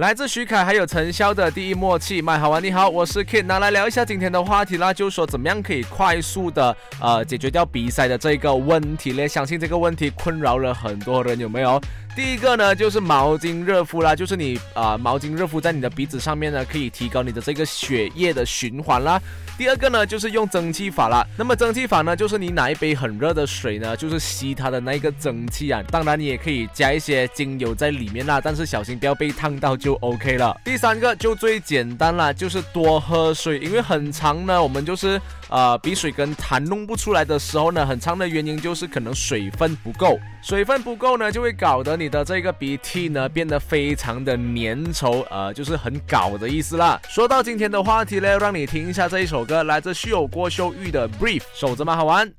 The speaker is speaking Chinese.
来自徐凯还有陈潇的第一默契，麦好玩你好，我是 Kid，那来聊一下今天的话题啦，就是说怎么样可以快速的呃解决掉鼻塞的这个问题嘞？相信这个问题困扰了很多人，有没有？第一个呢，就是毛巾热敷啦，就是你啊，毛巾热敷在你的鼻子上面呢，可以提高你的这个血液的循环啦。第二个呢，就是用蒸汽法啦。那么蒸汽法呢，就是你拿一杯很热的水呢，就是吸它的那个蒸汽啊。当然你也可以加一些精油在里面啦，但是小心不要被烫到就 OK 了。第三个就最简单啦，就是多喝水，因为很长呢，我们就是呃鼻水跟痰弄不出来的时候呢，很长的原因就是可能水分不够，水分不够呢，就会搞得。你的这个鼻涕呢变得非常的粘稠，呃，就是很搞的意思啦。说到今天的话题呢，让你听一下这一首歌，来自旭友郭秀玉的《Brief》，守着蛮？好玩。